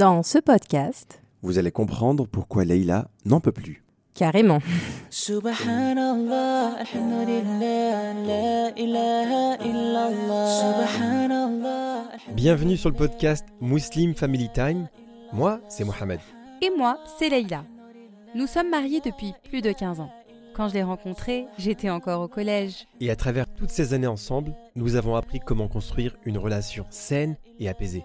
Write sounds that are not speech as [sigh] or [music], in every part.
Dans ce podcast, Vous allez comprendre pourquoi Leïla n'en peut plus. carrément. Subhanallah, alhamdulillah, la ilaha illallah. Subhanallah. Bienvenue sur le podcast Muslim Family Time. Moi, c'est Mohamed. Et moi, c'est Leïla. Nous sommes mariés depuis plus de 15 ans. Quand je l'ai rencontré, j'étais encore au collège. Et à travers toutes ces années ensemble, nous avons appris comment construire une relation saine et apaisée.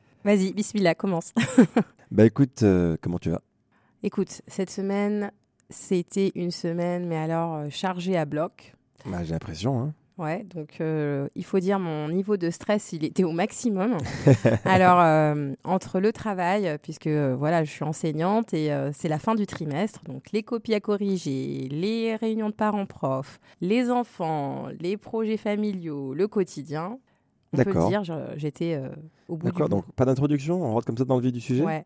vas-y, bismillah, commence. [laughs] Bah écoute, euh, comment tu vas? Écoute, cette semaine, c'était une semaine, mais alors euh, chargée à bloc. bah, J'ai l'impression. Hein. Ouais, donc euh, il faut dire mon niveau de stress, il était au maximum. [laughs] Alors euh, entre le travail, puisque euh, voilà, je suis enseignante et c'est la fin du trimestre, donc les copies à corriger, les réunions de parents-profs, les enfants, les projets familiaux, le quotidien. On peut le D'accord. dire, je- j'étais euh, au bout D'accord, donc pas d'introduction, on rentre comme ça dans le vif du sujet? Ouais.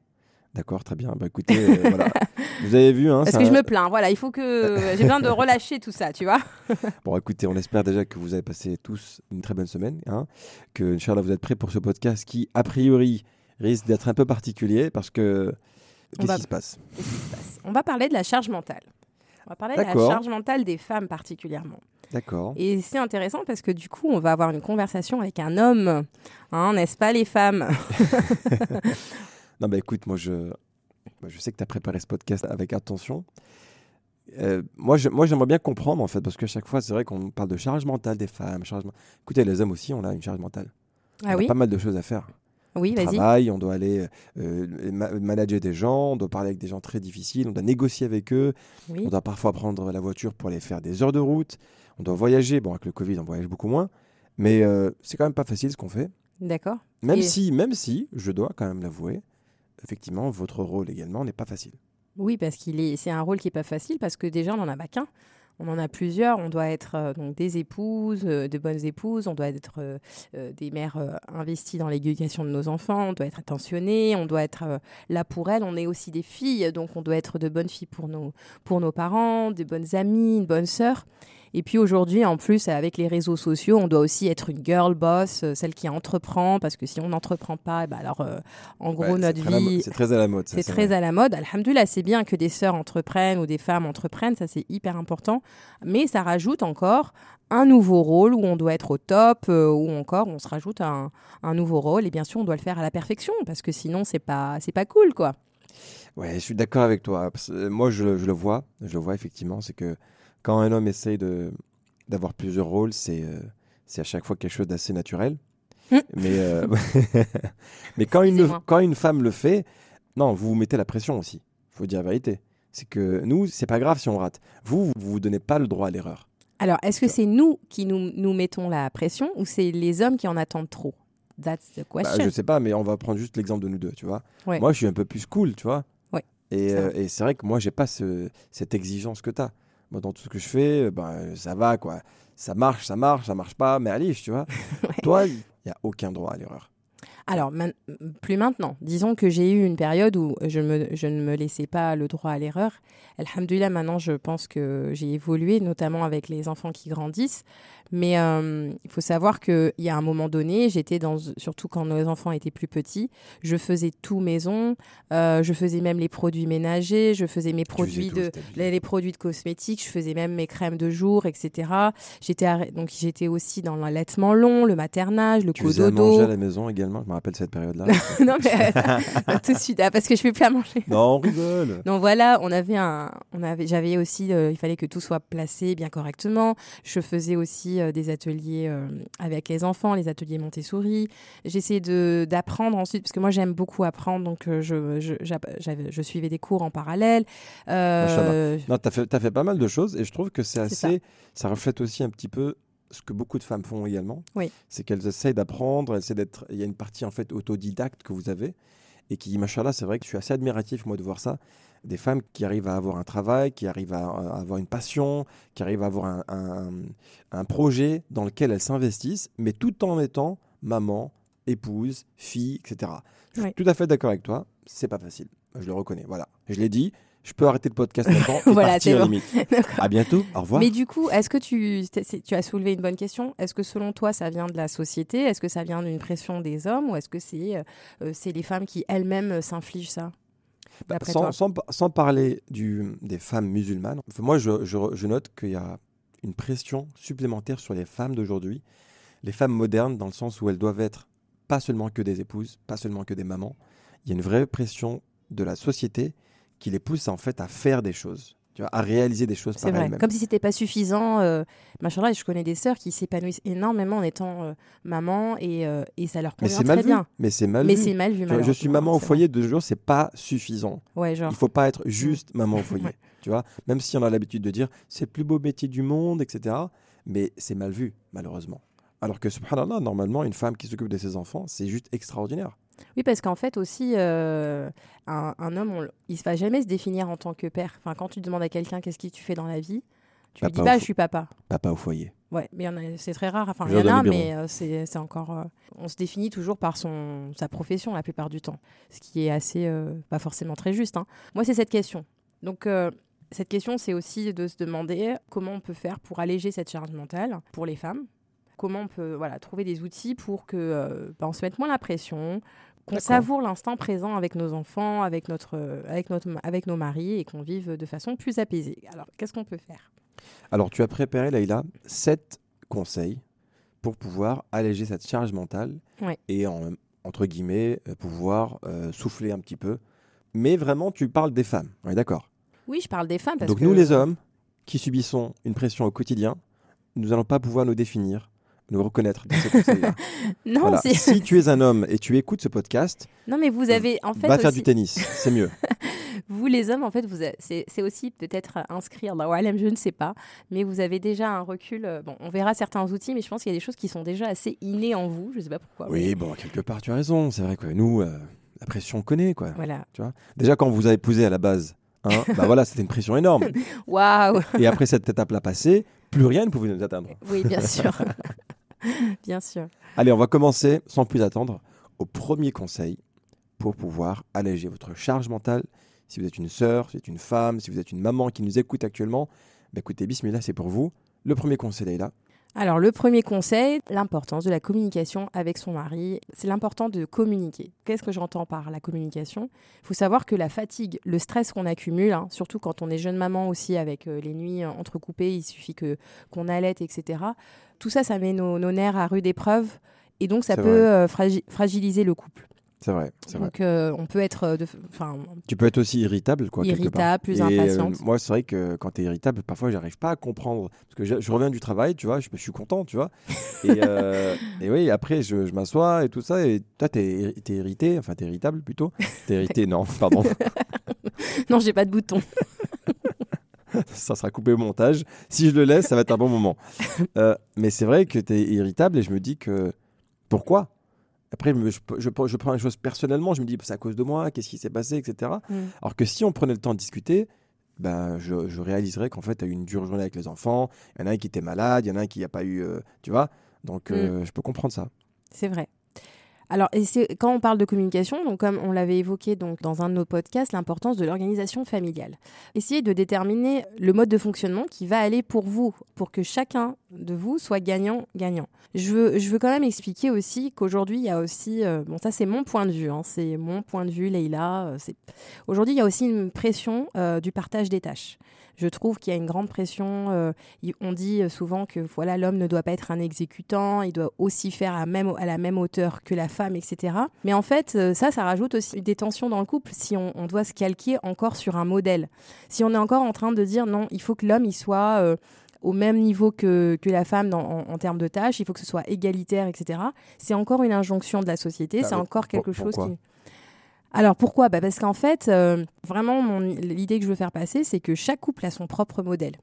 D'accord, très bien. Bah écoutez, euh, voilà. [laughs] Vous avez vu, hein, Parce que je me plains, voilà, il faut que j'ai besoin de relâcher tout ça, tu vois. [laughs] Bon, écoutez, on espère déjà que vous avez passé tous une très bonne semaine, hein, que Inch'Allah, vous êtes prêts pour ce podcast qui, a priori, risque d'être un peu particulier parce que. On Qu'est-ce va- qui se passe? Qu'est-ce qui se passe? On va parler de la charge mentale. On va parler de la charge mentale des femmes particulièrement. D'accord. Et c'est intéressant parce que du coup, on va avoir une conversation avec un homme, hein, n'est-ce pas les femmes? [laughs] Non, bah écoute, moi je, moi, je sais que tu as préparé ce podcast avec attention. Euh, moi, je- moi, j'aimerais bien comprendre en fait, parce qu'à chaque fois, c'est vrai qu'on parle de charge mentale des femmes. Charge... Écoutez, les hommes aussi, on a une charge mentale. on Ah a oui? pas mal de choses à faire. Oui, on travaille, on doit aller euh, ma- manager des gens, on doit parler avec des gens très difficiles, on doit négocier avec eux, Oui. on doit parfois prendre la voiture pour aller faire des heures de route, on doit voyager. Bon, avec le Covid, on voyage beaucoup moins, mais euh, c'est quand même pas facile ce qu'on fait. D'accord. Même Et- si, même si, je dois quand même l'avouer, effectivement, votre rôle également n'est pas facile. Oui, parce qu'il est, c'est un rôle qui est pas facile parce que déjà on n'en a pas qu'un. On en a plusieurs. On doit être euh, donc des épouses, euh, de bonnes épouses. On doit être euh, des mères investies dans l'éducation de nos enfants. On doit être attentionnées. On doit être là pour elles. On est aussi des filles, donc on doit être de bonnes filles pour nos parents, des bonnes amies, une bonne sœur. Et puis aujourd'hui, en plus, avec les réseaux sociaux, on doit aussi être une girl boss, euh, celle qui entreprend, parce que si on n'entreprend pas, eh ben alors, euh, en gros, Ouais, notre vie, C'est très à la mode. c'est très vrai. à la mode. Alhamdulillah, c'est bien que des sœurs entreprennent ou des femmes entreprennent, ça c'est hyper important. Mais ça rajoute encore un nouveau rôle où on doit être au top, euh, ou encore on se rajoute un, un nouveau rôle. Et bien sûr, on doit le faire à la perfection parce que sinon c'est pas pas cool quoi. Ouais, je suis d'accord avec toi. Euh, Moi, je, je le vois, je le vois effectivement, c'est que quand un homme essaye de d'avoir plusieurs rôles, c'est euh, c'est à chaque fois quelque chose d'assez naturel. Hmm. Mais euh, [laughs] [laughs] mais quand une quand une femme le fait, non, vous vous mettez la pression aussi. Faut dire la vérité. C'est que nous, c'est pas grave si on rate. Vous, vous vous donnez pas le droit à l'erreur. Alors, est-ce que c'est nous qui nous, nous mettons la pression ou c'est les hommes qui en attendent trop? That's the Bah, question. je sais pas, mais on va prendre juste l'exemple de nous deux, tu vois. Ouais. Moi, je suis un peu plus cool, tu vois. Ouais, Et, ça euh, c'est vrai que moi, j'ai pas ce- cette exigence que tu as. Moi, dans tout ce que je fais, euh, ben, ça va, quoi. Ça marche, ça marche, ça marche pas, mais allez, tu vois. [laughs] Ouais. Toi, il n'y a aucun droit à l'erreur. Alors, plus maintenant. Disons que j'ai eu une période où je, me- je ne me laissais pas le droit à l'erreur. Alhamdulillah, maintenant, je pense que j'ai évolué, notamment avec les enfants qui grandissent. Mais euh, il faut savoir qu'il y a un moment donné, j'étais dans, surtout quand nos enfants étaient plus petits, je faisais tout maison, euh, je faisais même les produits ménagers, je faisais mes produits de, les, les produits de cosmétiques, je faisais même mes crèmes de jour, etc. J'étais donc j'étais aussi dans l'allaitement long, le maternage, le Tu cododo. à la maison également, je rappelle cette période-là. [laughs] non mais euh, [laughs] tout de suite ah, parce que je fais plus à manger. non, on rigole. Donc voilà, on avait un, on avait, j'avais aussi, euh, il fallait que tout soit placé bien correctement. Je faisais aussi euh, des ateliers avec les enfants, les ateliers Montessori. J'essayais de d'apprendre ensuite parce que moi j'aime beaucoup apprendre, donc je, je, suivais des cours en parallèle. Non, tu as fait, t'as fait pas mal de choses et je trouve que c'est C'est assez. Ça. reflète aussi un petit peu ce que beaucoup de femmes font également. Oui. C'est qu'elles essayent d'apprendre, elles essaient d'être. Il y a une partie en fait autodidacte que vous avez. et qui, machallah, c'est vrai que je suis assez admiratif, moi, de voir ça. Des femmes qui arrivent à avoir un travail, qui arrivent à, à avoir une passion, qui arrivent à avoir un, un- un projet dans lequel elles s'investissent, mais tout en étant maman, épouse, fille, etc. Je suis tout à fait d'accord avec toi. C'est pas facile. Je le reconnais. Voilà. Je l'ai dit. Je peux arrêter le podcast maintenant [laughs] et Voilà, partir bon. limite. [laughs] À bientôt. Au revoir. Mais du coup, est-ce que tu, as soulevé une bonne question Est-ce que selon toi, ça vient de la société? Est-ce que ça vient d'une pression des hommes? Ou est-ce que c'est euh, c'est les femmes qui elles-mêmes euh, s'infligent ça Bah, sans, toi? sans, sans parler du, des femmes musulmanes, moi je, je, je note qu'il y a une pression supplémentaire sur les femmes d'aujourd'hui, les femmes modernes, dans le sens où elles doivent être pas seulement que des épouses, pas seulement que des mamans. Il y a une vraie pression de la société qui les pousse en fait à faire des choses, tu vois, à réaliser des choses C'est par vrai. Comme si c'était pas suffisant. Euh, je connais des sœurs qui s'épanouissent énormément en étant euh, maman et, euh, et ça leur convient très vu. bien. Mais c'est mal Mais vu. c'est mal vu. Tu vois, je suis maman au foyer de deux jours, c'est pas suffisant. Ouais, genre. Il faut pas être juste maman au [laughs] foyer. Ouais. Tu vois, même si on a l'habitude de dire c'est le plus beau métier du monde, etc. Mais c'est mal vu, malheureusement. Alors que, subhanallah, normalement, une femme qui s'occupe de ses enfants, c'est juste extraordinaire. Oui, parce qu'en fait aussi, euh, un, un homme, on il ne va jamais se définir en tant que père. Enfin, quand tu demandes à quelqu'un qu'est-ce que tu fais dans la vie, tu lui dis au bah je suis papa. Papa au foyer. Ouais, mais c'est très rare. Enfin, il y en a, mais euh, c'est encore. euh, on se définit toujours par son sa profession la plupart du temps, ce qui est assez pas forcément très juste. hein. Moi, c'est cette question. Donc cette question, c'est aussi de se demander comment on peut faire pour alléger cette charge mentale pour les femmes. Comment on peut voilà trouver des outils pour que euh, bah, on se mette moins la pression, qu'on savoure l'instant présent avec nos enfants, avec notre euh, avec notre avec nos maris et qu'on vive de façon plus apaisée. Alors, qu'est-ce qu'on peut faire? Alors, tu as préparé, Laïla, sept conseils pour pouvoir alléger cette charge mentale Ouais. et, en, entre guillemets, euh, pouvoir euh, souffler un petit peu. Mais vraiment, tu parles des femmes. On est d'accord? Oui, je parle des femmes parce Donc, que nous, les hommes, qui subissons une pression au quotidien, nous n'allons pas pouvoir nous définir, nous reconnaître dans ces [laughs] non, Voilà. Si tu es un homme et tu écoutes ce podcast, Non, mais vous avez en fait va faire du tennis, c'est mieux. [laughs] vous les hommes en fait vous a- c'est c'est aussi peut-être inscrire dans Walem, je ne sais pas, mais vous avez déjà un recul. euh, Bon, on verra certains outils, mais je pense qu'il y a des choses qui sont déjà assez innées en vous. Je sais pas pourquoi. mais Oui, bon, quelque part, tu as raison. C'est vrai que nous, euh, la pression, on connaît, quoi. Voilà. Déjà, quand vous avez épousé à la base, hein, [laughs] bah voilà, c'était une pression énorme. Waouh. Et après cette étape-là passée, plus rien ne pouvait nous atteindre. Oui, bien sûr. [laughs] bien sûr. Allez, on va commencer, sans plus attendre, au premier conseil pour pouvoir alléger votre charge mentale. Si vous êtes une sœur, si vous êtes une femme, si vous êtes une maman qui nous écoute actuellement, bah écoutez, Bismillah, c'est pour vous. Le premier conseil est. Alors, le premier conseil, l'importance de la communication avec son mari. C'est l'important de communiquer. Qu'est-ce que j'entends par la communication? Il faut savoir que la fatigue, le stress qu'on accumule, hein, surtout quand on est jeune maman aussi, avec euh, les nuits euh, entrecoupées, il suffit que qu'on allaite, etc. Tout ça, ça met nos, nos nerfs à rude épreuve. Et donc, ça peut euh, fragi- fragiliser le couple. C'est vrai. Donc, euh, on peut être euh, de, enfin, Tu peux être aussi irritable, quoi. quelque part. irritable, plus Et, euh, impatiente. moi, c'est vrai que quand tu es irritable, parfois, j'arrive pas à comprendre. Parce que je, je reviens du travail, tu vois, je, je suis content, tu vois. [laughs] Et, et oui, après, je, je m'assois et tout ça. Et toi, tu es, irrité, enfin, tu es irritable plutôt. Tu es irrité, [laughs] non, pardon. [laughs] non, j'ai pas de bouton. ça sera coupé au montage. Si je le laisse, ça va être un bon moment. Euh, mais c'est vrai que tu es irritable et je me dis que pourquoi? Après, je, prends les choses personnellement. Je me dis, c'est à cause de moi, qu'est-ce qui s'est passé, etc. Mm. Alors que si on prenait le temps de discuter, ben, je, je réaliserais qu'en fait, tu as eu une dure journée avec les enfants. Il y en a un qui était malade, il y en a un qui n'a pas eu. euh, tu vois Donc, euh, je peux comprendre ça. C'est vrai. Alors, et quand on parle de communication, donc comme on l'avait évoqué donc dans un de nos podcasts, l'importance de l'organisation familiale. Essayez de déterminer le mode de fonctionnement qui va aller pour vous, pour que chacun de vous soit gagnant-gagnant. Je veux, je veux quand même expliquer aussi qu'aujourd'hui, il y a aussi, euh, bon ça c'est mon point de vue, hein, c'est mon point de vue, Leïla. euh, Aujourd'hui, il y a aussi une pression euh, du partage des tâches. Je trouve qu'il y a une grande pression. euh, on dit euh, souvent que voilà l'homme ne doit pas être un exécutant, il doit aussi faire à, même, à la même hauteur que la femme, etc. Mais en fait, euh, ça, ça rajoute aussi des tensions dans le couple si on, on doit se calquer encore sur un modèle. Si on est encore en train de dire non, il faut que l'homme il soit euh, au même niveau que, que la femme dans- en, en termes de tâches, il faut que ce soit égalitaire, etc. C'est encore une injonction de la société, Bah, c'est encore quelque chose qui... Alors pourquoi? Bah Parce qu'en fait, euh, vraiment, l'idée que je veux faire passer, c'est que chaque couple a son propre modèle.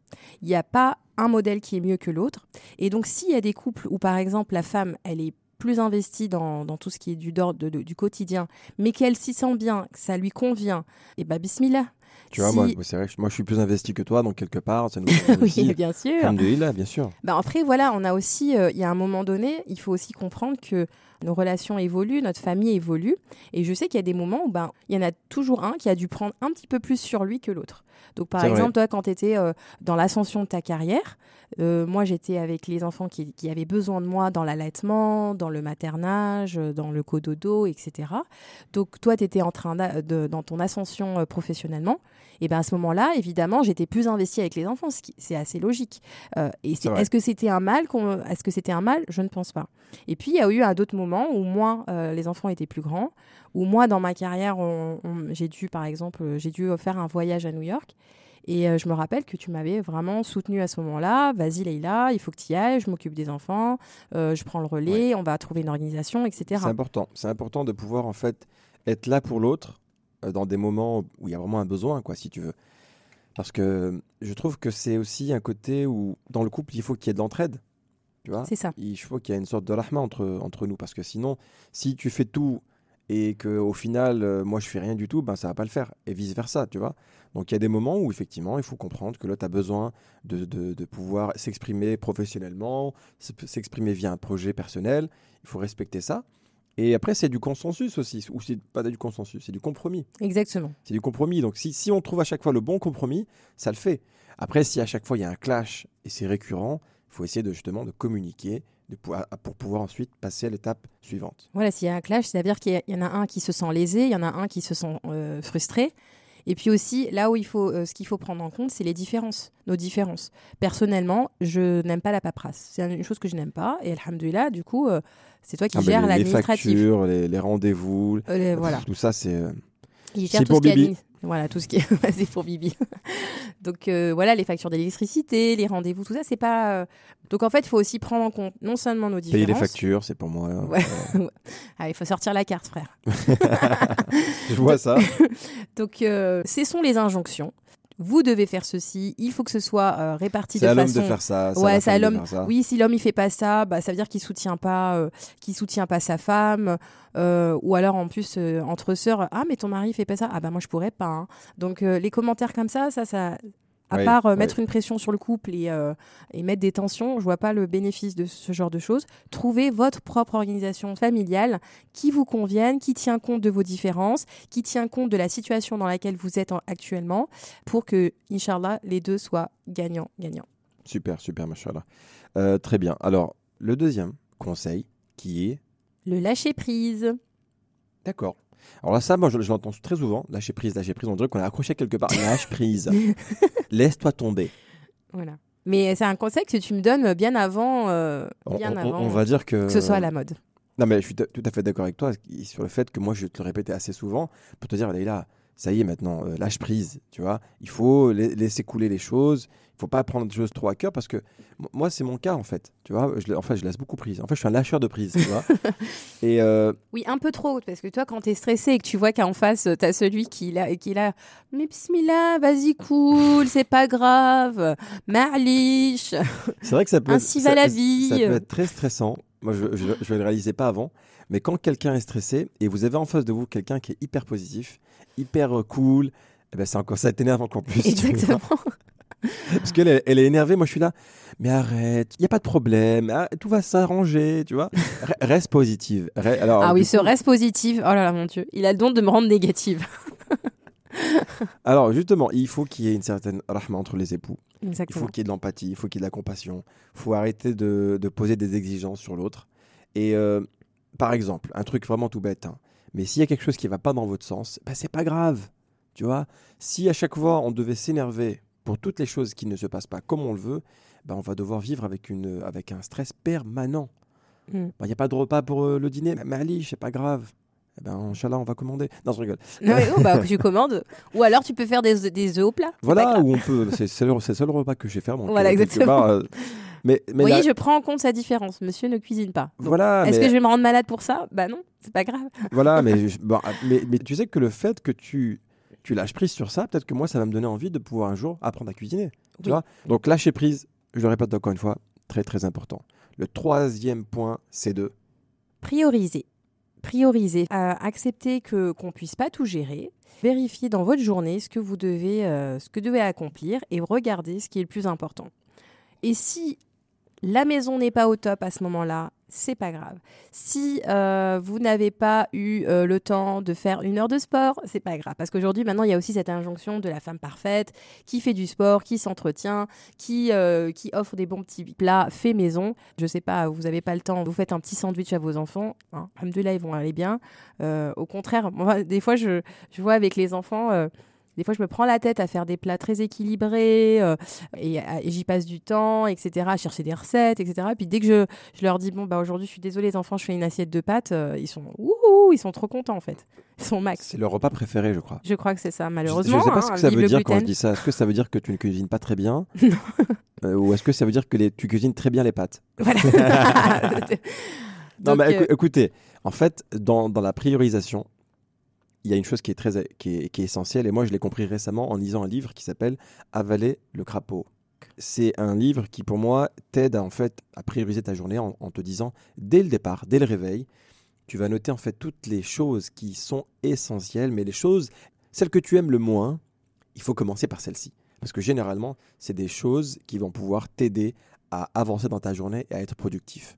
Il n'y a pas un modèle qui est mieux que l'autre. Et donc, s'il y a des couples où, par exemple, la femme, elle est plus investi dans, dans tout ce qui est du, d'ordre de- de- du quotidien, mais qu'elle s'y sent bien, que ça lui convient, et bah bismillah. Tu vois, Si- moi, c'est vrai moi, je suis plus investi que toi, donc quelque part, ça nous [laughs] oui, aussi. bien sûr. Alhamdoulilah, bien sûr. Bah après, voilà, on a aussi, euh, il y a un moment donné, il faut aussi comprendre que nos relations évoluent, notre famille évolue. Et je sais qu'il y a des moments où ben, il y en a toujours un qui a dû prendre un petit peu plus sur lui que l'autre. Donc, par vrai. exemple, toi, quand tu étais dans l'ascension de ta carrière, euh, moi, j'étais avec les enfants qui, qui avaient besoin de moi dans l'allaitement, dans le maternage, euh, dans le cododo, etc. Donc, toi, tu étais en train de, dans ton ascension euh, professionnellement. Et ben à ce moment-là, évidemment, j'étais plus investie avec les enfants, ce qui c'est assez logique. Euh, et c'est- est-ce que c'était un mal qu'on- Est-ce que c'était un mal? Je ne pense pas. Et puis il y a eu à d'autres moments où moi, euh, les enfants étaient plus grands, où moi dans ma carrière, on- on- j'ai dû par exemple, euh, j'ai dû faire un voyage à New York. Et euh, je me rappelle que tu m'avais vraiment soutenu à ce moment-là. Vas-y, Leïla, il faut que tu y ailles. Je m'occupe des enfants. euh, je prends le relais. On va trouver une organisation, etc. C'est important. C'est important de pouvoir en fait être là pour l'autre dans des moments où il y a vraiment un besoin, quoi, si tu veux. Parce que je trouve que c'est aussi un côté où dans le couple il faut qu'il y ait de l'entraide, tu vois. C'est ça. Il faut qu'il y ait une sorte de rahma entre entre nous, parce que sinon, si tu fais tout et que au final euh, moi je fais rien du tout, ben ça va pas le faire et vice versa, tu vois. Donc il y a des moments où effectivement il faut comprendre que l'autre a besoin de, de, de pouvoir s'exprimer professionnellement, s'exprimer via un projet personnel. Il faut respecter ça. Et après, c'est du consensus aussi, ou c'est pas du consensus, c'est du compromis. Exactement. C'est du compromis. Donc, si, si on trouve à chaque fois le bon compromis, ça le fait. Après, si à chaque fois il y a un clash et c'est récurrent, il faut essayer de justement de communiquer de pour pouvoir ensuite passer à l'étape suivante. Voilà, s'il y a un clash, c'est-à-dire qu'il y en a un qui se sent lésé, il y en a un qui se sent euh, frustré. Et puis aussi, là où il faut, euh, ce qu'il faut prendre en compte, c'est les différences, nos différences. Personnellement, je n'aime pas la paperasse. C'est une chose que je n'aime pas. Et alhamdoulilah, du coup, euh, c'est toi qui Ah gères les- les l'administratif. factures, les, les rendez-vous, Euh, les- voilà. tout ça, c'est. Il gère tout ce qui Voilà, tout ce qui [laughs] est c'est pour Bibi. [laughs] Donc euh, voilà, les factures d'électricité, les rendez-vous, tout ça, c'est pas. euh, Donc en fait, il faut aussi prendre en compte non seulement nos différences. Payer les factures, c'est pour moi. euh, Ouais. Ah, [laughs] il faut sortir la carte, frère. Je vois ça. Donc, euh, ce sont les injonctions. Vous devez faire ceci. Il faut que ce soit euh, réparti C'est de à l'homme façon. de faire ça. ouais, c'est à l'homme. Oui, si l'homme il fait pas ça, bah, ça veut dire qu'il soutient pas, euh, qu'il soutient pas sa femme, euh, ou alors en plus euh, entre sœurs, ah mais ton mari fait pas ça, ah bah moi je pourrais pas. hein. Donc les commentaires comme ça, ça, ça, à part euh, mettre une pression sur le couple et, euh, et mettre des tensions, je vois pas le bénéfice de ce genre de choses. Trouvez votre propre organisation familiale qui vous convienne, qui tient compte de vos différences, qui tient compte de la situation dans laquelle vous êtes en- actuellement, pour que, Inch'Allah, les deux soient gagnants-gagnants. Super, super, machallah. Euh, très bien. Alors, le deuxième conseil qui est. Le lâcher prise. D'accord. Alors là, ça, moi, je, je l'entends très souvent. Lâcher prise, lâcher prise. On dirait qu'on est accroché quelque part. Lâche prise. [laughs] Laisse-toi tomber. Voilà. Mais c'est un conseil que tu me donnes bien avant, euh, On, bien on- avant on va dire que. que ce soit à la mode. Non, mais je suis tout à fait d'accord avec toi sur le fait que moi, je te le répétais assez souvent pour te dire, là, ça y est, maintenant, euh, lâche prise. Tu vois, il faut la- laisser couler les choses. Il faut pas prendre des choses trop à cœur parce que moi, c'est mon cas en fait. Tu vois, je, en fait, je laisse beaucoup prise. En fait, je suis un lâcheur de prise. Tu vois. [laughs] Et euh, Oui, un peu trop, parce que toi, quand t'es stressé et que tu vois qu'en face, euh, t'as celui qui l'a, qui l'a, mais bismillah, vas-y, cool, c'est pas grave, ma'lish. c'est vrai que ça peut. Ainsi va la vie. Ça peut être très stressant. Moi, je ne le réalisais pas avant. Mais quand quelqu'un est stressé et vous avez en face de vous quelqu'un qui est hyper positif, hyper euh, cool, eh ben c'est encore ça t'énerve encore plus. [laughs] Exactement. Parce qu'elle est- elle est énervée, moi je suis là. Mais arrête, il y a pas de problème, ah, tout va s'arranger, tu vois. Re- Reste positive. Alors, Ah oui, ce coup- reste positif. Oh là là, mon Dieu. Il a le don de me rendre négative. [laughs] alors justement, il faut qu'il y ait une certaine rahma entre les époux. Il Exactement. faut qu'il y ait de l'empathie, il faut qu'il y ait de la compassion. Il faut arrêter de, de poser des exigences sur l'autre. Et euh, par exemple, un truc vraiment tout bête, hein, mais s'il y a quelque chose qui va pas dans votre sens, bah, c'est pas grave. Tu vois, si à chaque fois on devait s'énerver pour toutes les choses qui ne se passent pas comme on le veut, bah, on va devoir vivre avec, une, avec un stress permanent. Mm. Il n'y a pas de repas pour euh, le dîner, mais Ali, c'est pas grave. Eh ben, Inch'Allah, on va commander. Non, je rigole. Non, mais, oh, bah, tu commandes. Ou alors tu peux faire des, des œufs au plat. Voilà où on peut. C'est le, seul repas que je vais faire. Donc, Voilà, quelque exactement. part, euh, mais, mais Vous voyez, je prends en compte sa différence. Monsieur ne cuisine pas. Donc, voilà, Est-ce mais, que je vais me rendre malade pour ça? Bah non, c'est pas grave. [laughs] voilà, mais, [laughs] je- bon, mais, mais tu sais que le fait que tu, tu lâches prise sur ça, peut-être que moi, ça va me donner envie de pouvoir un jour apprendre à cuisiner. Tu vois? Donc lâcher prise, je le répète encore une fois, très très important. Le troisième point, c'est de prioriser. Prioriser, Euh, accepter que qu'on puisse pas tout gérer, vérifier dans votre journée ce que vous devez, euh, ce que devez accomplir et regarder ce qui est le plus important. Et si la maison n'est pas au top à ce moment-là, c'est pas grave. Si euh, vous n'avez pas eu euh, le temps de faire une heure de sport, c'est pas grave. Parce qu'aujourd'hui, maintenant, il y a aussi cette injonction de la femme parfaite qui fait du sport, qui s'entretient, qui, euh, qui offre des bons petits plats faits maison. Je sais pas, vous n'avez pas le temps, vous faites un petit sandwich à vos enfants. Hein, Alhamdoulilah, ils vont aller bien. Au contraire, moi, des fois, je, je vois avec les enfants. Des fois, je me prends la tête à faire des plats très équilibrés euh, et, et j'y passe du temps, etc., à chercher des recettes, etc. Et puis dès que je, je leur dis, bon, bah aujourd'hui, je suis désolée, les enfants, je fais une assiette de pâtes, euh, ils sont, ouh, ils sont trop contents, en fait. Ils sont max. C'est leur repas préféré, je crois. Je crois que c'est ça, malheureusement. je sais pas hein, ce que ça vive veut dire quand je dis ça. Est-ce que ça veut dire que tu ne cuisines pas très bien [laughs] Euh, Ou est-ce que ça veut dire que les- tu cuisines très bien les pâtes? Voilà. [laughs] [laughs] Non, mais euh, écoutez, en fait, dans, dans la priorisation, il y a une chose qui est, très, qui est, qui est essentielle, et moi je l'ai compris récemment en lisant un livre qui s'appelle Avaler le crapaud. C'est un livre qui, pour moi, t'aide à, en fait, à prioriser ta journée en, te disant, dès le départ, dès le réveil, tu vas noter en fait toutes les choses qui sont essentielles, mais les choses, celles que tu aimes le moins, il faut commencer par celles-ci. Parce que généralement, c'est des choses qui vont pouvoir t'aider à avancer dans ta journée et à être productif.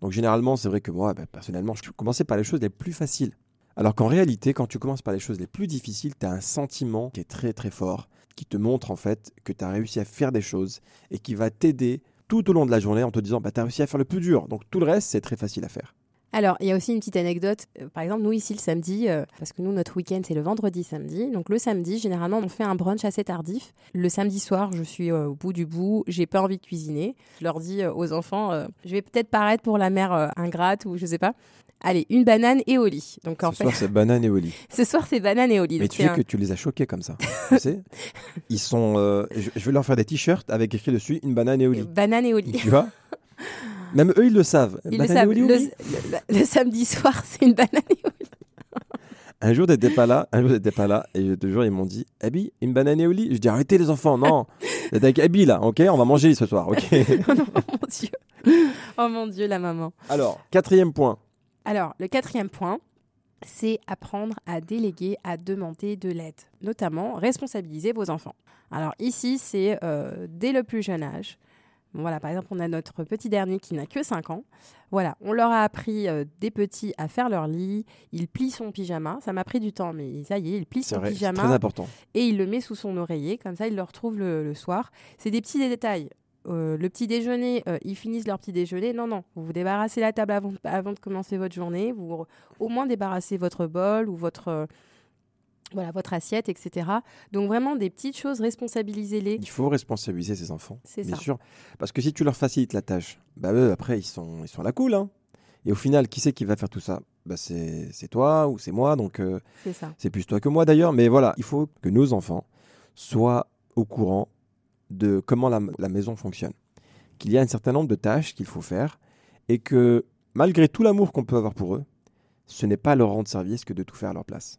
Donc généralement, c'est vrai que moi, ben, personnellement, je commençais par les choses les plus faciles. Alors qu'en réalité, quand tu commences par les choses les plus difficiles, tu as un sentiment qui est très très fort, qui te montre en fait que tu as réussi à faire des choses et qui va t'aider tout au long de la journée en te disant, bah, tu as réussi à faire le plus dur. Donc tout le reste, c'est très facile à faire. Alors, il y a aussi une petite anecdote. Euh, Par exemple, nous ici le samedi, euh, parce que nous notre week-end c'est le vendredi samedi. Donc le samedi, généralement, on fait un brunch assez tardif. Le samedi soir, je suis euh, au bout du bout, j'ai pas envie de cuisiner. Je leur dis aux enfants, je vais peut-être paraître pour la mère ingrate ou je sais pas. Allez, une banane et au lit. Donc en Ce fait, soir, c'est banane et au lit. [laughs] ce soir c'est banane et au lit. Mais tu sais un- que tu les as choqués comme ça. tu sais [laughs] Ils sont. euh, je, je vais leur faire des t-shirts avec écrit dessus une banane et au lit. banane et au lit. tu vois? Même eux, ils le savent. Ils le Banane et savent. au lit, au Le, le- le samedi soir, c'est une banane et au lit. [laughs] Un jour, t'étais pas là. Un jour, t'étais pas là. Et deux jours, ils m'ont dit Abby, une banane et au lit? Je dis Arrêtez les enfants, non. T'es avec Abby là, ok? On va manger ce soir, ok oh mon dieu. Oh mon dieu, la maman. Alors, quatrième point. Alors, le quatrième point, c'est apprendre à déléguer, à demander de l'aide, notamment responsabiliser vos enfants. Alors ici, c'est euh, dès le plus jeune âge. Voilà, par exemple, on a notre petit dernier qui n'a que 5 ans. Voilà, on leur a appris euh, des petits à faire leur lit. Il plie son pyjama. Ça m'a pris du temps, mais ça y est, il plie son vrai, c'est pyjama très important. et il le met sous son oreiller, comme ça il le retrouve le, le soir. C'est des petits détails. Euh, le petit déjeuner, euh, ils finissent leur petit déjeuner. Non, non, vous vous débarrassez la table avant, avant de commencer votre journée. Vous au moins débarrassez votre bol ou votre, euh, voilà, votre assiette, etc. Donc vraiment des petites choses, responsabilisez-les. Il faut responsabiliser ses enfants. C'est bien ça. sûr. Parce que si tu leur facilites la tâche, bah eux, après, ils sont, ils sont à la cool. Hein. Et au final, qui c'est qui va faire tout ça? Bah, c'est, c'est toi ou c'est moi. Donc, C'est ça. c'est plus toi que moi d'ailleurs. Mais voilà, il faut que nos enfants soient au courant de comment la, la maison fonctionne. Qu'il y a un certain nombre de tâches qu'il faut faire et que malgré tout l'amour qu'on peut avoir pour eux, ce n'est pas leur rendre service que de tout faire à leur place.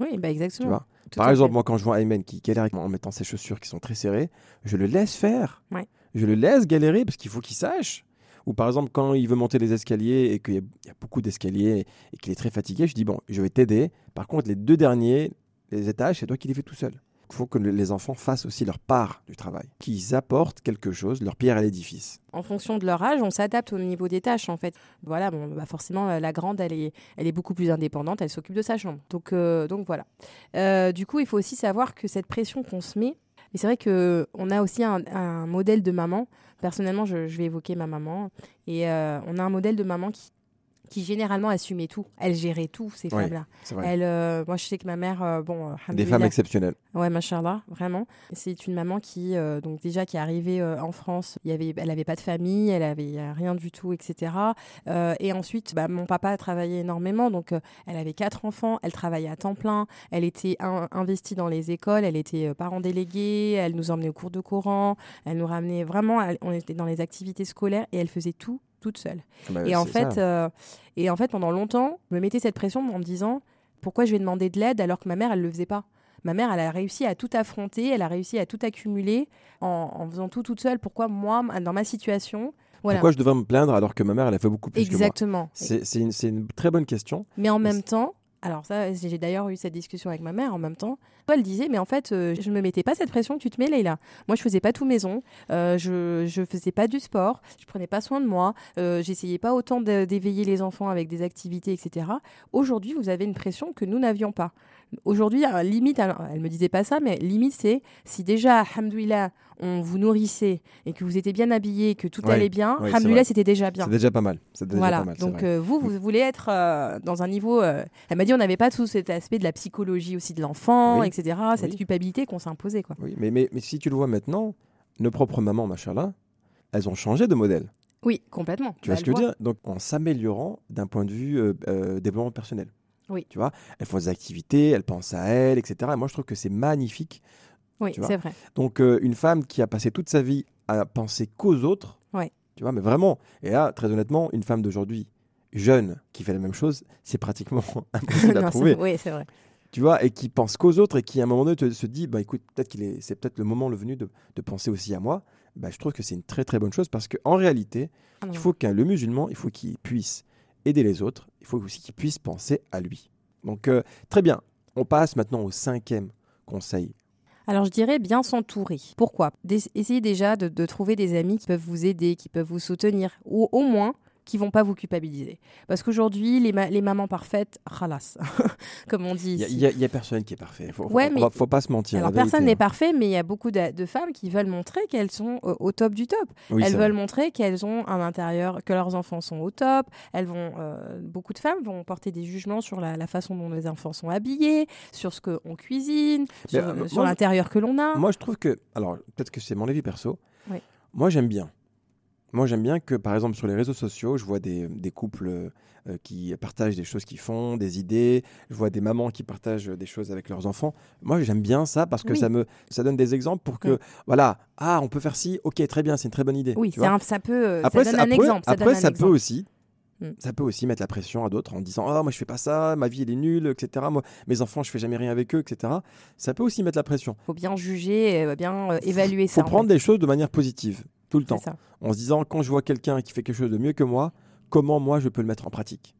Oui, bah Tu exactement. vois? Tout Par exemple, fait. moi, quand je vois Ayman qui galère en mettant ses chaussures qui sont très serrées, je le laisse faire. Ouais. Je le laisse galérer parce qu'il faut qu'il sache. Ou par exemple, quand il veut monter les escaliers et qu'il y a beaucoup d'escaliers et qu'il est très fatigué, je dis bon, je vais t'aider. Par contre, les deux derniers, les étages, c'est toi qui les fais tout seul. Faut que le- les enfants fassent aussi leur part du travail, qu'ils apportent quelque chose, leur pierre à l'édifice. en fonction de leur âge, on s'adapte au niveau des tâches en fait. Voilà, bon, bah forcément euh, la grande, elle est, elle est beaucoup plus indépendante, elle s'occupe de sa chambre. Donc, euh, donc voilà. Euh, du coup, il faut aussi savoir que cette pression qu'on se met, mais c'est vrai que on a aussi un, modèle de maman. Personnellement, je, vais évoquer ma maman et on a un modèle de maman qui qui généralement assumait tout. Elle gérait tout, ces Ouais, femmes-là. C'est vrai. Elle, euh, moi, je sais que ma mère, euh, bon, euh, Des femmes exceptionnelles. Ouais, machallah, vraiment. C'est une maman qui, euh, donc déjà, qui est arrivée en France. Il y avait, elle n'avait pas de famille, elle avait rien du tout, etc. Et ensuite, bah, mon papa a travaillé énormément, donc elle avait quatre enfants, elle travaillait à temps plein, elle était in- investie dans les écoles, elle était parent délégué, elle nous emmenait au cours de Coran, elle nous ramenait vraiment, elle- on était dans les activités scolaires et elle faisait tout toute seule. Bah, Et en, fait, euh, et en fait, pendant longtemps, je me mettais cette pression en me disant pourquoi je vais demander de l'aide alors que ma mère, elle le faisait pas? Ma mère, elle a réussi à tout affronter, elle a réussi à tout accumuler en, en faisant tout toute seule. Pourquoi moi, dans ma situation, voilà. Pourquoi je devrais me plaindre alors que ma mère, elle a fait beaucoup plus Exactement. que moi? C'est c'est une, c'est une très bonne question. Mais en même temps, alors ça, j'ai d'ailleurs eu cette discussion avec ma mère en même temps. Elle disait, mais en fait, euh, je ne me mettais pas cette pression que tu te mets, Leïla. Moi, je faisais pas tout maison, euh, je je faisais pas du sport, je prenais pas soin de moi, euh, j'essayais pas autant d'éveiller les enfants avec des activités, etc. Aujourd'hui, vous avez une pression que nous n'avions pas. Aujourd'hui, limite, alors, elle me disait pas ça, mais limite, c'est si déjà, alhamdoulilah, on vous nourrissait et que vous étiez bien habillé, que tout Ouais, allait bien, ouais, alhamdoulilah, c'était déjà bien. C'est déjà pas mal. Déjà Voilà, pas mal. c'est donc euh, vous, vous voulez être euh, dans un niveau. euh, Elle m'a dit on n'avait pas tout cet aspect de la psychologie aussi de l'enfant, Oui. etc. Cette Oui. culpabilité qu'on s'imposait. quoi. Oui, mais, mais, mais si tu le vois maintenant, nos propres mamans, machallah, elles ont changé de modèle. Oui, complètement. Tu vois Bah, ce que je veux dire? Donc, en s'améliorant d'un point de vue développement personnel. Oui. Tu vois, elles font des activités, elles pensent à elles, etc. Et moi, je trouve que c'est magnifique. Oui, c'est vrai. Donc, euh, une femme qui a passé toute sa vie à penser qu'aux autres, Ouais. tu vois, mais vraiment. Et là, très honnêtement, une femme d'aujourd'hui, jeune, qui fait la même chose, c'est pratiquement [laughs] impossible à Non, c'est- trouver. oui, c'est vrai. Tu vois, et qui pense qu'aux autres et qui, à un moment donné, te- se dit, bah écoute, peut-être qu'il est, c'est peut-être le moment le venu de, de penser aussi à moi. Bah, je trouve que c'est une très très bonne chose parce qu'en réalité, Ah il faut qu'un le musulman, il faut qu'il puisse aider les autres, il faut aussi qu'il puisse penser à lui. Donc euh, très bien, on passe maintenant au cinquième conseil. Alors je dirais bien s'entourer. Pourquoi? Essayez déjà de trouver des amis qui peuvent vous aider, qui peuvent vous soutenir, ou au moins qui vont pas vous culpabiliser. Parce qu'aujourd'hui, les, ma- les mamans parfaites, khalas, [laughs] comme on dit Il n'y a, personne qui est parfait. Faut, Ouais, faut, mais- faut- pas se mentir. Alors personne n'est hein. parfait, mais il y a beaucoup de, de femmes qui veulent montrer qu'elles sont au, au top du top. Oui, elles veulent montrer qu'elles ont un intérieur, que leurs enfants sont au top. Elles vont, euh, beaucoup de femmes vont porter des jugements sur la, la façon dont les enfants sont habillés, sur ce qu'on cuisine, Mais, sur, euh, sur l'intérieur que l'on a. Moi, je trouve que, alors peut-être que c'est mon avis perso. Oui. Moi, j'aime bien. Moi, j'aime bien que, par exemple, sur les réseaux sociaux, je vois des, des couples euh, qui partagent des choses qu'ils font, des idées. Je vois des mamans qui partagent des choses avec leurs enfants. Moi, j'aime bien ça parce que Oui. ça me ça donne des exemples pour que, Oui. voilà, ah, on peut faire ci, ok, très bien, c'est une très bonne idée. oui, tu c'est vois. un- ça peut, euh, Après, ça donne un après- exemple. Ça après, donne un ça peut aussi. Mm. Ça peut aussi mettre la pression à d'autres en disant ah moi je fais pas ça ma vie elle est nulle etc moi mes enfants je fais jamais rien avec eux etc ça peut aussi mettre la pression faut bien juger, euh, bien euh, évaluer faut ça. en prendre fait. des choses de manière positive tout le temps ça. en se disant quand je vois quelqu'un qui fait quelque chose de mieux que moi, comment moi je peux le mettre en pratique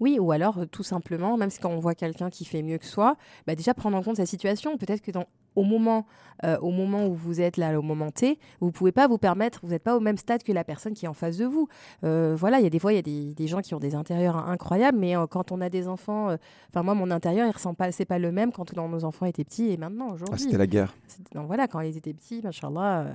Oui, ou alors euh, tout simplement, même si quand on voit quelqu'un qui fait mieux que soi, bah déjà prendre en compte sa situation. Peut-être que dans, au, moment, euh, au moment où vous êtes là, au moment T, vous pouvez pas vous permettre, vous n'êtes pas au même stade que la personne qui est en face de vous. Euh, voilà, il y a des fois, il y a des, des gens qui ont des intérieurs incroyables, mais euh, quand on a des enfants, enfin moi, mon intérieur, il ressemble pas, c'est pas le même quand quand nos enfants étaient petits et maintenant Ah, aujourd'hui. C'était la guerre. Donc voilà, quand ils étaient petits, machallah,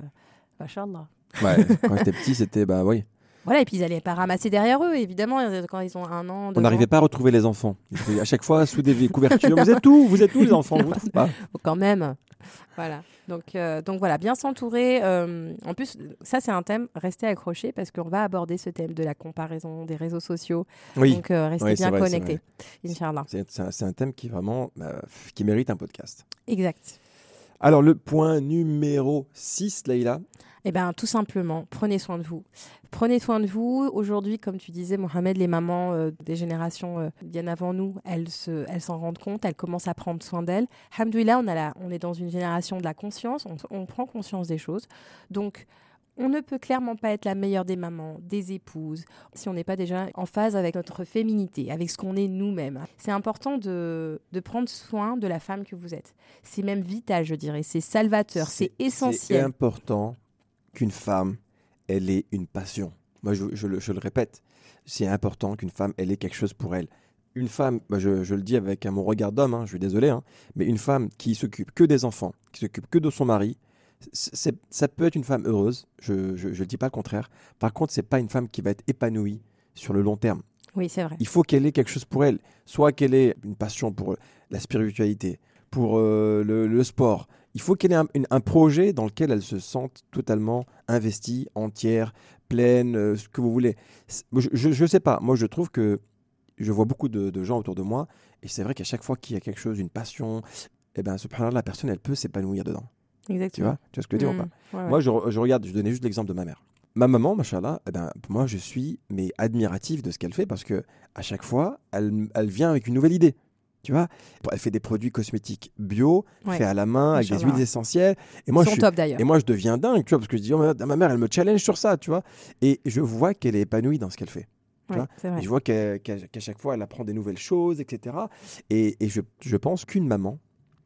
machallah. Ouais. [laughs] quand j'étais petit, c'était bah oui. Voilà, et puis ils allaient pas ramasser derrière eux, évidemment, euh, quand ils ont un an. On n'arrivait pas à retrouver les enfants. [laughs] À chaque fois sous des couvertures. Vous êtes où? Vous êtes où les enfants? Vous trouvez pas? [laughs] Quand même. Voilà. Donc, euh, donc voilà, bien s'entourer. euh, en plus, ça c'est un thème, restez accrochés parce qu'on va aborder ce thème de la comparaison des réseaux sociaux. Oui. Donc euh, restez Oui, bien vrai, connectés. Inch'Allah. C'est c'est un, c'est un thème qui vraiment bah, qui mérite un podcast. Exact. Alors le point numéro 6, Leïla. Eh bien, tout simplement, prenez soin de vous. Prenez soin de vous. Aujourd'hui, comme tu disais, Mohamed, les mamans euh, des générations euh, bien avant nous, elles se, elles s'en rendent compte, elles commencent à prendre soin d'elles. Alhamdoulilah, on, a la- on est dans une génération de la conscience, on, on prend conscience des choses. Donc, on ne peut clairement pas être la meilleure des mamans, des épouses, si on n'est pas déjà en phase avec notre féminité, avec ce qu'on est nous-mêmes. C'est important de, de prendre soin de la femme que vous êtes. C'est même vital, je dirais. C'est salvateur, c'est C'est essentiel. important qu'une femme, elle ait une passion. Moi, je, je le, je le répète, c'est important qu'une femme, elle ait quelque chose pour elle. Une femme, bah, je, je le dis avec mon regard d'homme, hein, je suis désolé, hein, mais une femme qui s'occupe que des enfants, qui s'occupe que de son mari, ça peut être une femme heureuse, je ne le dis pas le contraire. Par contre, c'est pas une femme qui va être épanouie sur le long terme. Oui, c'est vrai. Il faut qu'elle ait quelque chose pour elle. Soit qu'elle ait une passion pour la spiritualité, pour euh, le, le sport. Il faut qu'elle ait un, projet dans lequel elle se sente totalement investie, entière, pleine, euh, ce que vous voulez. Je ne sais pas. Moi, je trouve que je vois beaucoup de, de gens autour de moi. Et c'est vrai qu'à chaque fois qu'il y a quelque chose, une passion, eh ben, subhanallah, la personne, elle peut s'épanouir dedans. Tu Exactement. vois, tu vois ce que je veux dire ou pas? Mm. Ouais, ouais. moi, je regarde, je donnais juste l'exemple de ma mère. Ma maman, machallah, eh ben, moi, je suis mais admiratif de ce qu'elle fait parce que à chaque fois, elle, elle vient avec une nouvelle idée. Tu vois, elle fait des produits cosmétiques bio, Ouais. faits à la main, avec des huiles essentielles. Et moi, Ils je sont suis, top d'ailleurs. et moi, je deviens dingue, tu vois, parce que je dis, oh, ma mère, elle me challenge sur ça, tu vois. Et je vois qu'elle est épanouie dans ce qu'elle fait. tu Ouais, vois. c'est vrai. Et je vois qu'à qu'à- qu'à chaque fois, elle apprend des nouvelles choses, etc. Et, et je, je pense qu'une maman,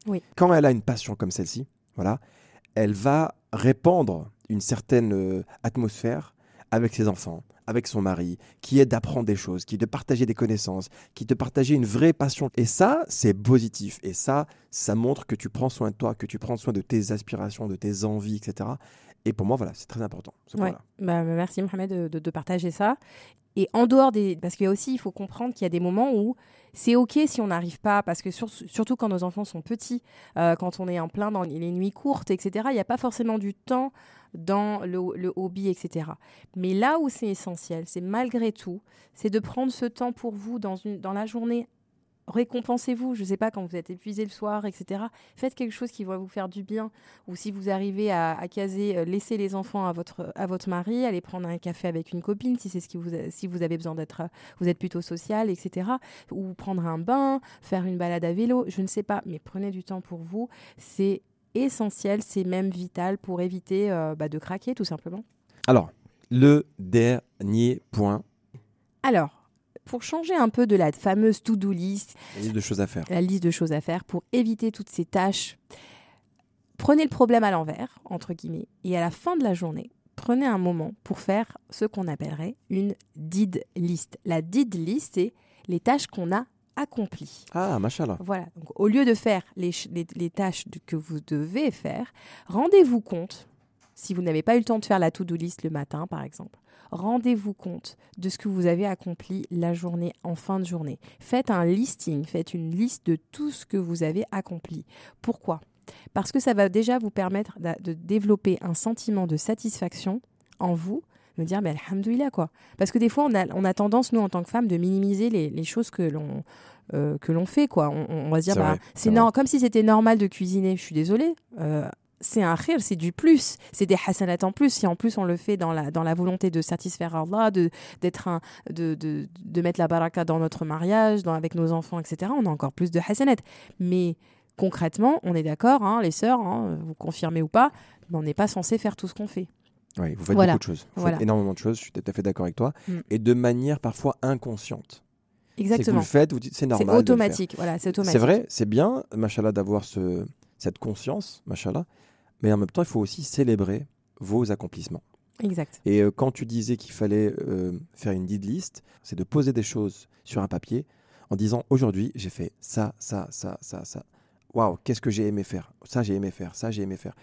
Oui. quand elle a une passion comme celle-ci, voilà, elle va répandre une certaine euh, atmosphère avec ses enfants, avec son mari, qui est d'apprendre des choses, qui est de partager des connaissances, qui est de partager une vraie passion. Et ça, c'est positif. Et ça, ça montre que tu prends soin de toi, que tu prends soin de tes aspirations, de tes envies, etc. Et pour moi, voilà, c'est très important. ce point-là. Bah, merci Mohamed de, de- partager ça. Et en dehors des... Parce qu'il y a aussi, il faut comprendre qu'il y a des moments où c'est OK si on n'arrive pas, parce que sur- surtout quand nos enfants sont petits, euh, quand on est en plein dans les nuits courtes, etc., il n'y a pas forcément du temps dans le, hobby, etc. Mais là où c'est essentiel, c'est malgré tout, c'est de prendre ce temps pour vous dans, une, dans la journée. Récompensez-vous, je ne sais pas, quand vous êtes épuisé le soir, etc. Faites quelque chose qui va vous faire du bien. Ou si vous arrivez à, à caser, euh, laissez les enfants à votre, à votre mari, aller prendre un café avec une copine, si c'est ce qui vous, si vous avez besoin d'être, euh, vous êtes plutôt social, etc. Ou prendre un bain, faire une balade à vélo, je ne sais pas, mais prenez du temps pour vous. C'est essentiel, c'est même vital pour éviter euh, bah, de craquer, tout simplement. Alors, le dernier point, Alors, pour changer un peu de la fameuse to-do list, la liste de choses à faire. la liste de choses à faire pour éviter toutes ces tâches. Prenez le problème à l'envers, entre guillemets, et à la fin de la journée, prenez un moment pour faire ce qu'on appellerait une did list. La did list, c'est les tâches qu'on a accomplies. Ah, machallah. Voilà. Donc, au lieu de faire les, les- les tâches de- que vous devez faire, rendez-vous compte, si vous n'avez pas eu le temps de faire la to-do list le matin, par exemple, rendez-vous compte de ce que vous avez accompli la journée, en fin de journée. Faites un listing, faites une liste de tout ce que vous avez accompli. Pourquoi? Parce que ça va déjà vous permettre de développer un sentiment de satisfaction en vous, me dire, mais alhamdoulilah, quoi. Parce que des fois, on a, on a tendance, nous, en tant que femmes, de minimiser les, les choses que l'on euh, que l'on fait, quoi. On, on va se dire, C'est bah, c'est comme si c'était normal de cuisiner. Je suis désolée. euh, c'est un rire, c'est du plus, c'est des hasanat en plus. Si en plus on le fait dans la, dans la volonté de satisfaire Allah, de, d'être un, de, de, de mettre la baraka dans notre mariage, dans, avec nos enfants, etc., on a encore plus de hasanat. Mais concrètement, on est d'accord, hein, les sœurs, hein, vous confirmez ou pas, on n'est pas censé faire tout ce qu'on fait. Oui, vous faites Voilà. beaucoup de choses. Vous Voilà. faites énormément de choses, je suis tout à fait d'accord avec toi. Mm. Et de manière parfois inconsciente. C'est que vous Exactement. le faites, vous dites c'est normal. C'est automatique. Voilà, c'est automatique. C'est vrai, c'est bien, machallah, d'avoir ce, cette conscience, machallah. Mais en même temps, il faut aussi célébrer vos accomplissements. Exact. Et euh, quand tu disais qu'il fallait euh, faire une did list, c'est de poser des choses sur un papier en disant aujourd'hui, j'ai fait ça, ça, ça, ça, ça. Waouh, qu'est-ce que j'ai aimé faire? Ça, j'ai aimé faire, ça, j'ai aimé faire.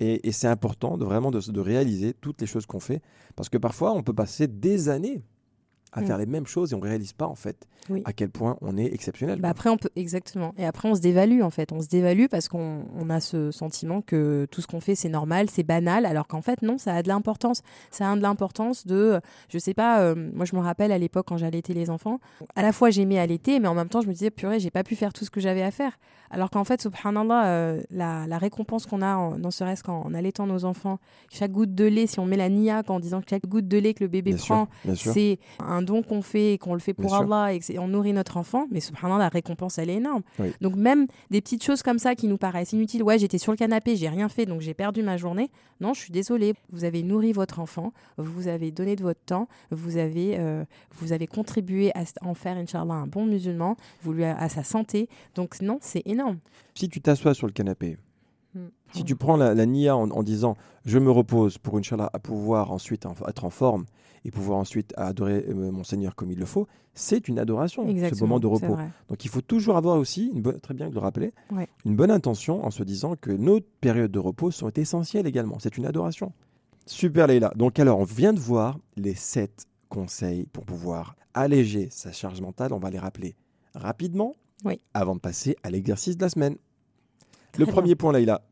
Et, c'est important de vraiment de réaliser toutes les choses qu'on fait. Parce que parfois, on peut passer des années à Mm. faire les mêmes choses et on ne réalise pas, en fait, Oui. à quel point on est exceptionnel. Bah après, on peut exactement. Et après, on se dévalue en fait. On se dévalue parce qu'on on a ce sentiment que tout ce qu'on fait c'est normal, c'est banal, alors qu'en fait non, ça a de l'importance. Ça a de l'importance de, je sais pas. euh, moi, je me rappelle à l'époque quand j'allaitais les enfants. À la fois j'aimais allaiter, mais en même temps je me disais purée, j'ai pas pu faire tout ce que j'avais à faire. Alors qu'en fait, subhanallah, euh, la, la récompense qu'on a, en, non serait-ce qu'en en allaitant nos enfants, chaque goutte de lait, si on met la niaque en disant que chaque goutte de lait que le bébé bien prend, c'est un don qu'on fait et qu'on le fait pour Bien sûr. Allah et que c'est- on nourrit notre enfant, mais subhanallah, la récompense, elle est énorme. Oui. Donc même des petites choses comme ça qui nous paraissent inutiles, ouais, j'étais sur le canapé, j'ai rien fait, donc j'ai perdu ma journée. Non, je suis désolée, vous avez nourri votre enfant, vous avez donné de votre temps, vous avez, euh, vous avez contribué à en faire, Inch'Allah, un bon musulman, vous lui, à sa santé. Donc non, c'est énorme. Si tu t'assois sur le canapé, Mm. si tu prends la, la nia en, en disant je me repose pour Inch'Allah à pouvoir ensuite en- être en forme et pouvoir ensuite adorer euh, mon Seigneur comme il le faut, c'est une adoration, ce Exactement. moment de repos. Donc il faut toujours avoir aussi, une bonne- très bien de le rappeler, Ouais. une bonne intention en se disant que nos périodes de repos sont essentielles également. C'est une adoration. Super Leïla. Donc alors, on vient de voir les sept conseils pour pouvoir alléger sa charge mentale. On va les rappeler rapidement Oui. avant de passer à l'exercice de la semaine. Très le bien. premier point, Leïla.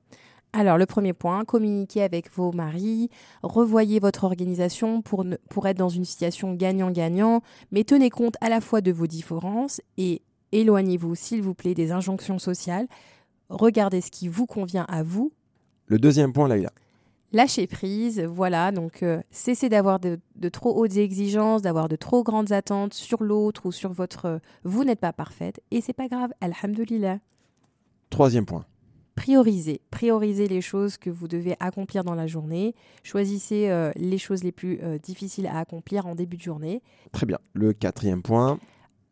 Alors, le premier point, communiquez avec vos maris, revoyez votre organisation pour, ne- pour être dans une situation gagnant-gagnant, mais tenez compte à la fois de vos différences et éloignez-vous, s'il vous plaît, des injonctions sociales. Regardez ce qui vous convient à vous. Le deuxième point, Leïla. Lâcher prise, voilà, donc euh, cessez d'avoir de, de trop hautes exigences, d'avoir de trop grandes attentes sur l'autre ou sur votre... euh, vous n'êtes pas parfaite et c'est pas grave, alhamdoulilah. Troisième point. Priorisez, priorisez les choses que vous devez accomplir dans la journée. Choisissez euh, les choses les plus euh, difficiles à accomplir en début de journée. Très bien. Le quatrième point.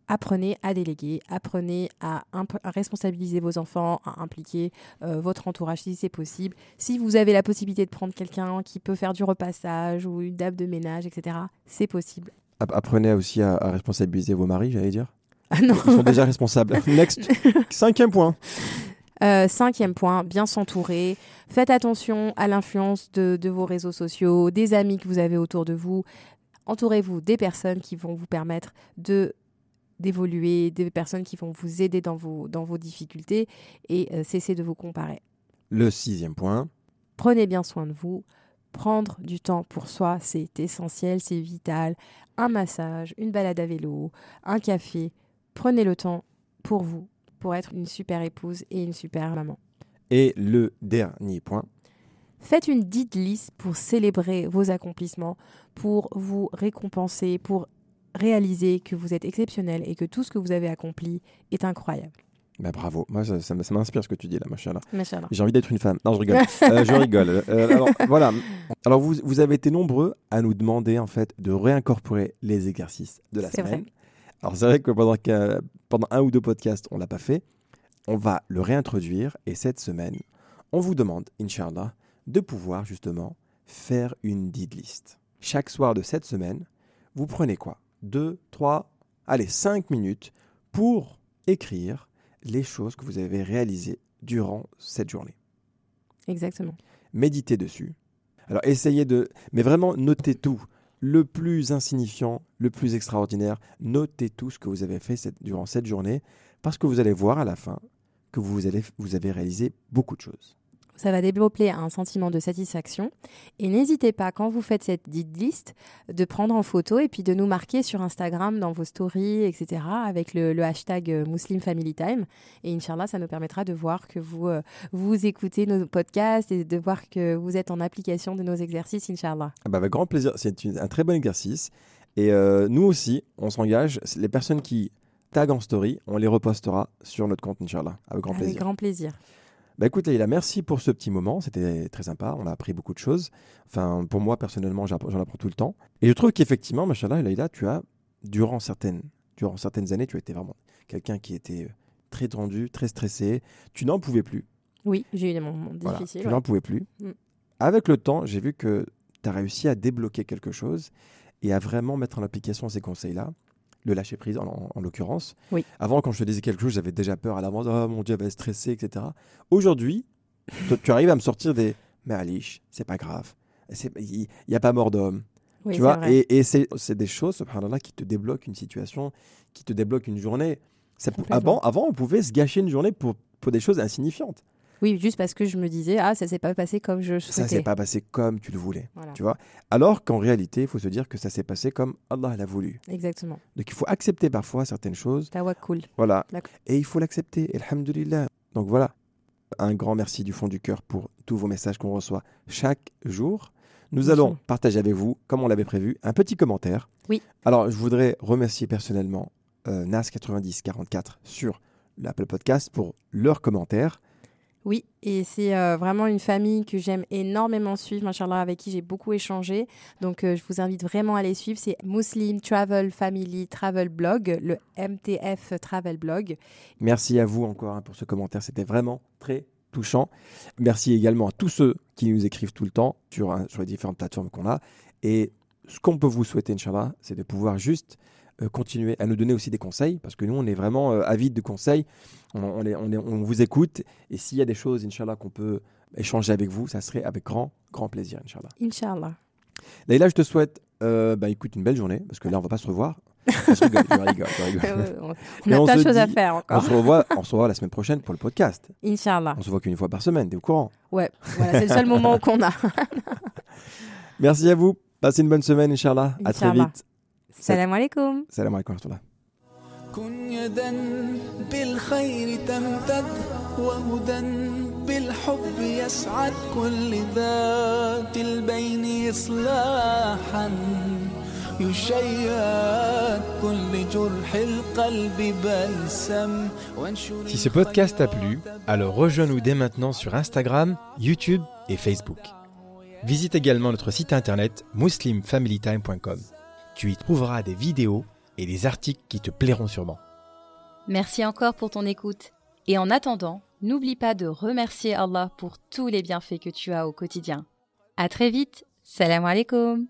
Apprenez à déléguer, apprenez à, responsabiliser vos enfants, à impliquer euh, votre entourage si c'est possible. Si vous avez la possibilité de prendre quelqu'un qui peut faire du repassage ou une dame de ménage, etc., c'est possible. app- Apprenez aussi à, à responsabiliser vos maris, j'allais dire. Ah non. Ils sont déjà responsables. [laughs] Next. Cinquième point. Euh, cinquième point, bien s'entourer. Faites attention à l'influence de, de vos réseaux sociaux, des amis que vous avez autour de vous. Entourez-vous des personnes qui vont vous permettre de d'évoluer, des personnes qui vont vous aider dans vos, dans vos difficultés et euh, cessez de vous comparer. Le sixième point. Prenez bien soin de vous. Prendre du temps pour soi, c'est essentiel, c'est vital. Un massage, une balade à vélo, un café. Prenez le temps pour vous, pour être une super épouse et une super maman. Et le dernier point. Faites une dite liste pour célébrer vos accomplissements, pour vous récompenser, pour réaliser que vous êtes exceptionnel et que tout ce que vous avez accompli est incroyable. Bah, bravo. Moi, ça, ça m'inspire ce que tu dis là, machin là. Machallah. J'ai envie d'être une femme. Non, je rigole. [laughs] Euh, je rigole. Euh, alors, voilà. Alors, vous, vous avez été nombreux à nous demander, en fait, de réincorporer les exercices de la semaine. vrai. Alors, c'est vrai que pendant, un ou deux podcasts, on l'a pas fait. On va le réintroduire. Et cette semaine, on vous demande, Inch'Allah, de pouvoir, justement, faire une did list. Chaque soir de cette semaine, vous prenez quoi? Deux, trois, allez, cinq minutes pour écrire les choses que vous avez réalisées durant cette journée. Exactement. Méditez dessus. Alors essayez de... Mais vraiment, notez tout. Le plus insignifiant, le plus extraordinaire, notez tout ce que vous avez fait durant cette journée, parce que vous allez voir à la fin que vous avez réalisé beaucoup de choses. Ça va développer un sentiment de satisfaction. Et n'hésitez pas, quand vous faites cette dite liste, de prendre en photo et puis de nous marquer sur Instagram dans vos stories, etc., avec le, le hashtag euh, Muslim Family Time. Et Inch'Allah, ça nous permettra de voir que vous, euh, vous écoutez nos podcasts et de voir que vous êtes en application de nos exercices, Inch'Allah. Ah bah, avec grand plaisir. C'est un très bon exercice. Et euh, nous aussi, on s'engage. Les personnes qui taguent en story, on les repostera sur notre compte, Inch'Allah. Avec grand Avec plaisir. grand plaisir. Bah écoute Leïla, merci pour ce petit moment, c'était très sympa, on a appris beaucoup de choses. Enfin, pour moi personnellement, j'en apprends tout le temps. Et je trouve qu'effectivement, machallah, Leïla, tu as, durant certaines, durant certaines années, tu as été vraiment quelqu'un qui était euh, très tendu, très stressé. Tu n'en pouvais plus. Oui, j'ai eu des moments Voilà, difficiles. tu ouais. n'en pouvais plus. Mm. Avec le temps, j'ai vu que tu as réussi à débloquer quelque chose et à vraiment mettre en application ces conseils-là. Le lâcher prise, en, en- en l'occurrence. Oui. Avant, quand je te disais quelque chose, j'avais déjà peur à l'avance. Oh mon Dieu, elle va être stressée, etc. Aujourd'hui, tu arrives à me sortir des. Mais Alish, c'est pas grave. Il n'y a pas mort d'homme. Oui, tu vois vrai. Et, et c'est des choses, subhanallah, qui te débloquent une situation, qui te débloquent une journée. Ça avant, avant, on pouvait se gâcher une journée pour, pour des choses insignifiantes. Oui, juste parce que je me disais, ah, ça s'est pas passé comme je Ça souhaitais. s'est pas passé comme tu le voulais. Voilà. Tu vois Alors qu'en réalité, il faut se dire que ça s'est passé comme Allah l'a voulu. Exactement. Donc il faut accepter parfois certaines choses. Tawakkul. Voilà. Et il faut l'accepter. Alhamdulillah. Donc voilà. Un grand merci du fond du cœur pour tous vos messages qu'on reçoit chaque jour. Nous allons partager avec vous, comme on l'avait prévu, un petit commentaire. Oui. Alors, je voudrais remercier personnellement euh, NAS9044 sur l'Apple Podcast pour leur commentaire. Oui, et c'est euh, vraiment une famille que j'aime énormément suivre, machallah, avec qui j'ai beaucoup échangé. Donc, euh, je vous invite vraiment à les suivre. C'est Muslim Travel Family Travel Blog, le MTF Travel Blog. Merci à vous encore hein, pour ce commentaire. C'était vraiment très touchant. Merci également à tous ceux qui nous écrivent tout le temps sur, les différentes plateformes qu'on a. Et ce qu'on peut vous souhaiter, Inch'Allah, c'est de pouvoir juste euh, continuer à nous donner aussi des conseils, parce que nous, on est vraiment euh, avides de conseils. On, on est- on est- on vous écoute. Et s'il y a des choses, Inch'Allah, qu'on peut échanger avec vous, ça serait avec grand, grand plaisir, Inch'Allah. Inch'Allah. Leïla, je te souhaite, euh, bah, écoute, une belle journée, parce que là, on va pas se revoir. [laughs] je rigole, je rigole, je rigole. On a on plein de se choses à faire On encore. se, revoit, on se revoit la semaine prochaine pour le podcast. Inch'Allah. On se voit qu'une fois par semaine, t'es au courant. Ouais, voilà, c'est le seul moment qu'on a. [laughs] Merci à vous. Passez une bonne semaine, Inch'Allah. À très vite. Salam alaikum. Salam alaikum wa rahmatullah. كن يدا بالخير تمتد وهدى بالحب يسعد كل ذات البين إصلاحا يشيد كل جرح القلب بلسم وانشر Si ce podcast t'a plu, alors rejoins-nous dès maintenant sur Instagram, YouTube et Facebook. Visite également notre site internet muslimfamilytime.com. Tu y trouveras des vidéos et des articles qui te plairont sûrement. Merci encore pour ton écoute. Et en attendant, n'oublie pas de remercier Allah pour tous les bienfaits que tu as au quotidien. À très vite. Salam alaikum.